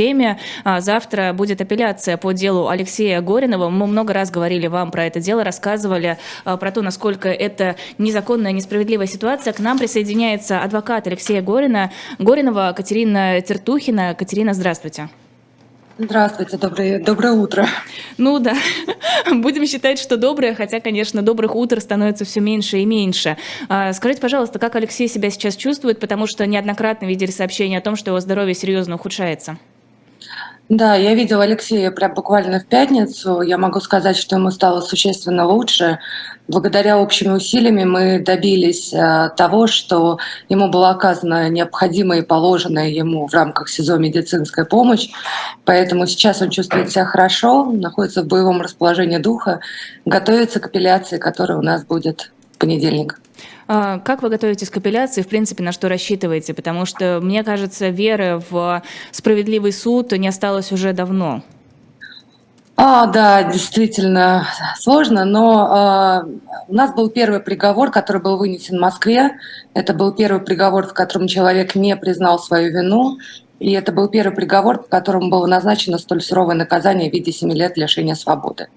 теме. А, завтра будет апелляция по делу Алексея Горинова. Мы много раз говорили вам про это дело, рассказывали а, про то, насколько это незаконная, несправедливая ситуация. К нам присоединяется адвокат Алексея Горина, Горинова Катерина Тертухина. Катерина, здравствуйте. Здравствуйте, доброе, доброе утро. Ну да, будем считать, что доброе, хотя, конечно, добрых утр становится все меньше и меньше. А, скажите, пожалуйста, как Алексей себя сейчас чувствует, потому что неоднократно видели сообщения о том, что его здоровье серьезно ухудшается? Да, я видела Алексея прям буквально в пятницу. Я могу сказать, что ему стало существенно лучше. Благодаря общими усилиями мы добились э, того, что ему была оказана необходимая и положенная ему в рамках СИЗО медицинская помощь. Поэтому сейчас он чувствует себя хорошо, находится в боевом расположении духа, готовится к апелляции, которая у нас будет понедельник. А, как вы готовитесь к апелляции, в принципе, на что рассчитываете? Потому что, мне кажется, веры в справедливый суд не осталось уже давно. А, да, действительно сложно, но э, у нас был первый приговор, который был вынесен в Москве. Это был первый приговор, в котором человек не признал свою вину. И это был первый приговор, по которому было назначено столь суровое наказание в виде 7 лет лишения свободы.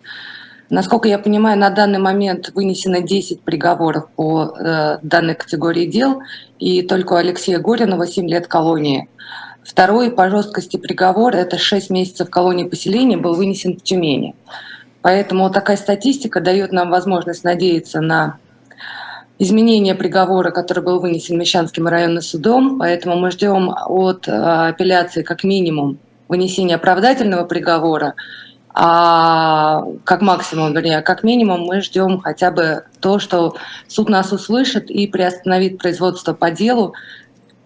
Насколько я понимаю, на данный момент вынесено 10 приговоров по э, данной категории дел, и только у Алексея Горинова 7 лет колонии. Второй по жесткости приговор – это 6 месяцев колонии поселения, был вынесен в Тюмени. Поэтому такая статистика дает нам возможность надеяться на изменение приговора, который был вынесен Мещанским районным судом. Поэтому мы ждем от э, апелляции как минимум вынесения оправдательного приговора а как максимум, вернее, как минимум мы ждем хотя бы то, что суд нас услышит и приостановит производство по делу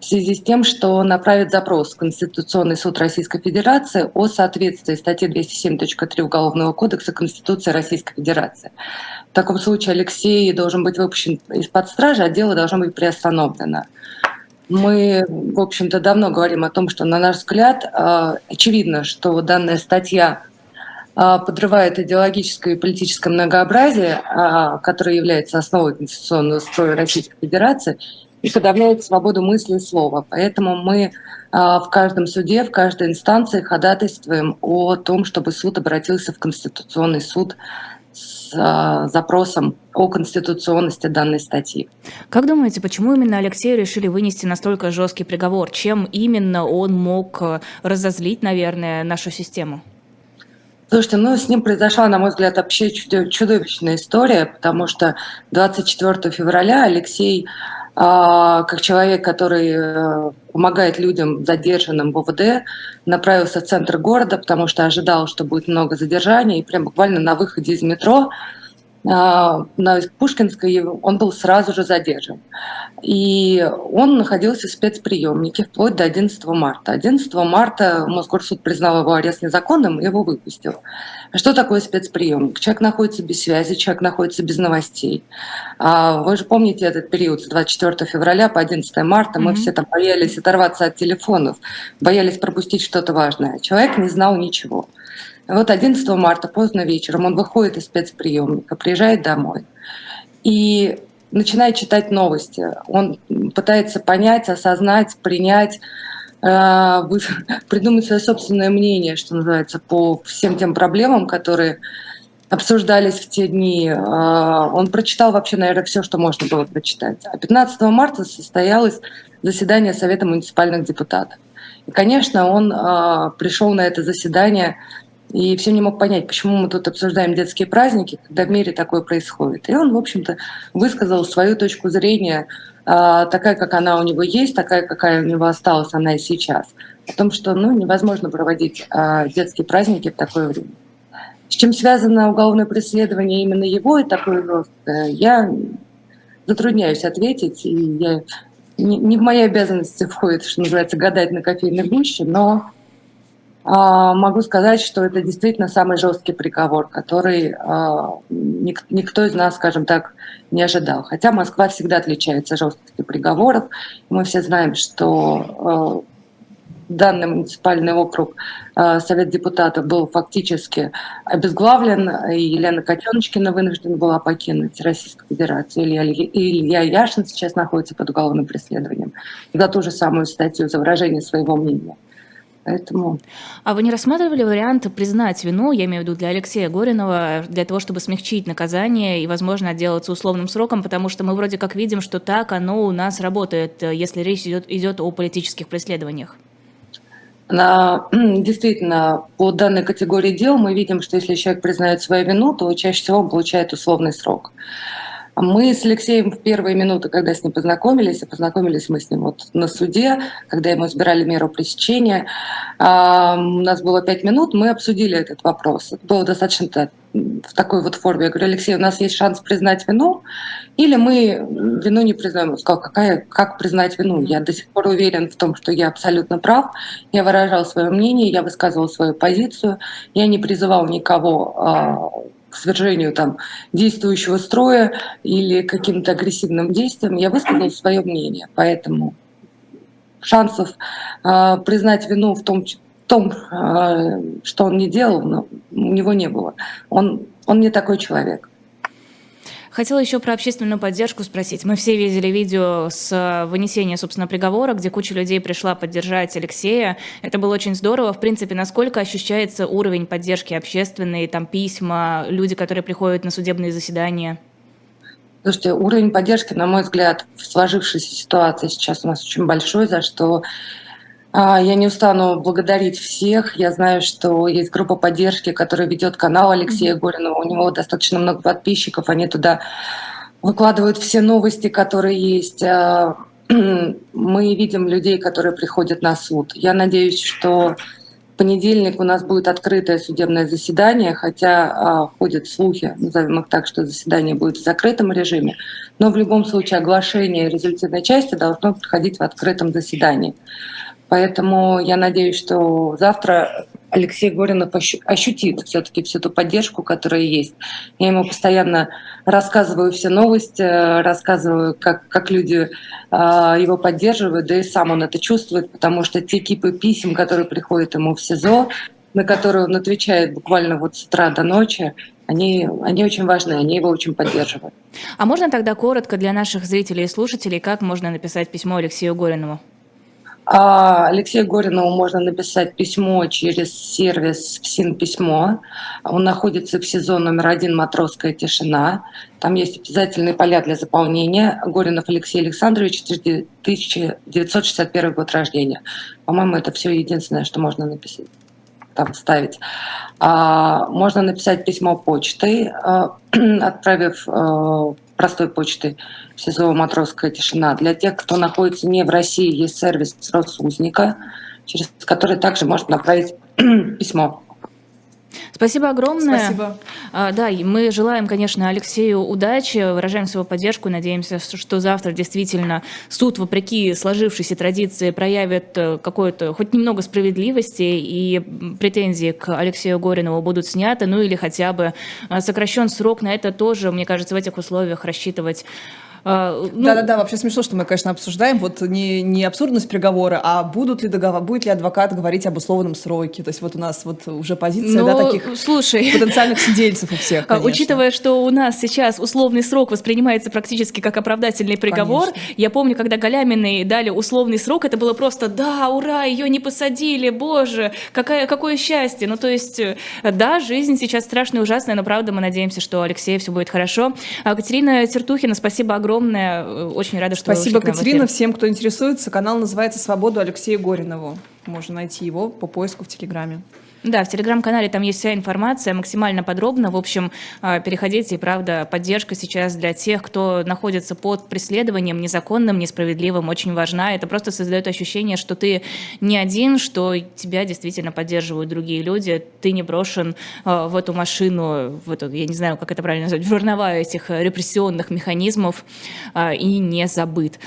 в связи с тем, что направит запрос в Конституционный суд Российской Федерации о соответствии статьи 207.3 Уголовного кодекса Конституции Российской Федерации. В таком случае Алексей должен быть выпущен из-под стражи, а дело должно быть приостановлено. Мы, в общем-то, давно говорим о том, что, на наш взгляд, э, очевидно, что данная статья а, подрывает идеологическое и политическое многообразие, а, которое является основой конституционного строя Российской Федерации, и подавляет свободу мысли и слова. Поэтому мы а, в каждом суде, в каждой инстанции ходатайствуем о том, чтобы суд обратился в Конституционный суд с запросом о конституционности данной статьи. Как думаете, почему именно Алексею решили вынести настолько жесткий приговор? Чем именно он мог э, разозлить, наверное, нашу систему? Слушайте, ну с ним произошла, на мой взгляд, вообще чудовищная история, потому что 24 февраля Алексей, а, как человек, который э, помогает людям задержанным в ОВД, направился в центр города, потому что ожидал, что будет много задержаний, и прям буквально на выходе из метро на Пушкинской он был сразу же задержан. И он находился в спецприемнике вплоть до 11 марта. 11 марта Мосгорсуд признал его арест незаконным и его выпустил. Что такое спецприемник? Человек находится без связи, человек находится без новостей. А, вы же помните этот период с 24 февраля по 11 марта. Мы mm-hmm. все там боялись оторваться от телефонов, боялись пропустить что-то важное. Человек не знал ничего. Вот 11 марта поздно вечером он выходит из спецприемника, приезжает домой и начинает читать новости. Он пытается понять, осознать, принять, э, придумать свое собственное мнение, что называется, по всем тем проблемам, которые обсуждались в те дни. Э, он прочитал вообще, наверное, все, что можно было прочитать. А 15 марта состоялось заседание Совета муниципальных депутатов. И, конечно, он э, пришел на это заседание и все не мог понять, почему мы тут обсуждаем детские праздники, когда в мире такое происходит. И он, в общем-то, высказал свою точку зрения, а, такая, как она у него есть, такая, какая у него осталась она и сейчас. О том, что ну, невозможно проводить а, детские праздники в такое время. С чем связано уголовное преследование именно его и такой рост, я затрудняюсь ответить. И я, не, не в мои обязанности входит, что называется, гадать на кофейной гуще, но а, могу сказать, что это действительно самый жесткий приговор, который а, никто из нас, скажем так, не ожидал. Хотя Москва всегда отличается жесткостью приговоров. Мы все знаем, что а, данный муниципальный округ Совет депутатов был фактически обезглавлен, и Елена Котеночкина вынуждена была покинуть Российскую Федерацию. Илья, Илья Яшин сейчас находится под уголовным преследованием за ту же самую статью, за выражение своего мнения. Поэтому... А вы не рассматривали вариант признать вину, я имею в виду для Алексея Горинова, для того, чтобы смягчить наказание и, возможно, отделаться условным сроком, потому что мы вроде как видим, что так оно у нас работает, если речь идет, идет о политических преследованиях? На, действительно, по данной категории дел мы видим, что если человек признает свою вину, то чаще всего он получает условный срок. Мы с Алексеем в первые минуты, когда с ним познакомились, и познакомились мы с ним вот на суде, когда ему избирали меру пресечения, а, у нас было пять минут, мы обсудили этот вопрос. Это было достаточно в такой вот форме. Я говорю, Алексей, у нас есть шанс признать вину, или мы вину не признаем? Он сказал, какая, как признать вину? Я до сих пор уверен в том, что я абсолютно прав. Я выражал свое мнение, я высказывал свою позицию, я не призывал никого а, свержению там, действующего строя или каким-то агрессивным действием, я высказал свое мнение. Поэтому шансов э, признать вину в том, в том э, что он не делал, но у него не было. Он, он не такой человек. Хотела еще про общественную поддержку спросить. Мы все видели видео с э, вынесения, собственно, приговора, где куча людей пришла поддержать Алексея. Это было очень здорово. В принципе, насколько ощущается уровень поддержки общественной, там письма, люди, которые приходят на судебные заседания? Слушайте, уровень поддержки, на мой взгляд, в сложившейся ситуации сейчас у нас очень большой, за что я не устану благодарить всех. Я знаю, что есть группа поддержки, которая ведет канал Алексея Горинова. У него достаточно много подписчиков. Они туда выкладывают все новости, которые есть. А, мы видим людей, которые приходят на суд. Я надеюсь, что в понедельник у нас будет открытое судебное заседание, хотя а, ходят слухи, назовем их так, что заседание будет в закрытом режиме, но в любом случае оглашение результативной части должно проходить в открытом заседании. Поэтому я надеюсь, что завтра Алексей Горинов ощутит все-таки всю ту поддержку, которая есть. Я ему постоянно рассказываю все новости, рассказываю, как, как люди э, его поддерживают, да и сам он это чувствует, потому что те кипы писем, которые приходят ему в СИЗО, на которые он отвечает буквально вот с утра до ночи, они, они очень важны, они его очень поддерживают. А можно тогда коротко для наших зрителей и слушателей, как можно написать письмо Алексею Горинову? А, Алексею Горинову можно написать письмо через сервис ФСИН письмо. Он находится в СИЗО номер один «Матросская тишина». Там есть обязательные поля для заполнения. Горинов Алексей Александрович, 1961 год рождения. По-моему, это все единственное, что можно написать там ставить. А, можно написать письмо почтой, а, отправив а, простой почтой СИЗО «Матросская тишина». Для тех, кто находится не в России, есть сервис Росузника, через который также можно направить письмо. Спасибо огромное. Спасибо. А, да, и мы желаем, конечно, Алексею удачи, выражаем свою поддержку, надеемся, что завтра действительно суд, вопреки сложившейся традиции, проявит э, какое-то хоть немного справедливости, и претензии к Алексею Горинову будут сняты, ну или хотя бы а, сокращен срок на это тоже, мне кажется, в этих условиях рассчитывать а, ну, Да-да-да, вообще смешно, что мы, конечно, обсуждаем вот не, не абсурдность приговора, а будут ли договор, будет ли адвокат говорить об условном сроке. То есть вот у нас вот уже позиция ну, да, таких слушай, потенциальных сидельцев у всех, а, конечно. Учитывая, что у нас сейчас условный срок воспринимается практически как оправдательный приговор, конечно. я помню, когда Галяминой дали условный срок, это было просто «да, ура, ее не посадили, боже, какая, какое счастье». Ну то есть, э, да, жизнь сейчас страшная и ужасная, но правда мы надеемся, что Алексею все будет хорошо. А Катерина Тертухина, спасибо огромное огромное. Очень рада, что Спасибо, Катерина. Всем, кто интересуется, канал называется «Свободу Алексею Горинову». Можно найти его по поиску в Телеграме. Да, в телеграм-канале там есть вся информация максимально подробно. В общем, а, переходите, и правда, поддержка сейчас для тех, кто находится под преследованием незаконным, несправедливым, очень важна. Это просто создает ощущение, что ты не один, что тебя действительно поддерживают другие люди, ты не брошен а, в эту машину, в эту, я не знаю, как это правильно назвать, в жернова этих репрессионных механизмов а, и не забыт.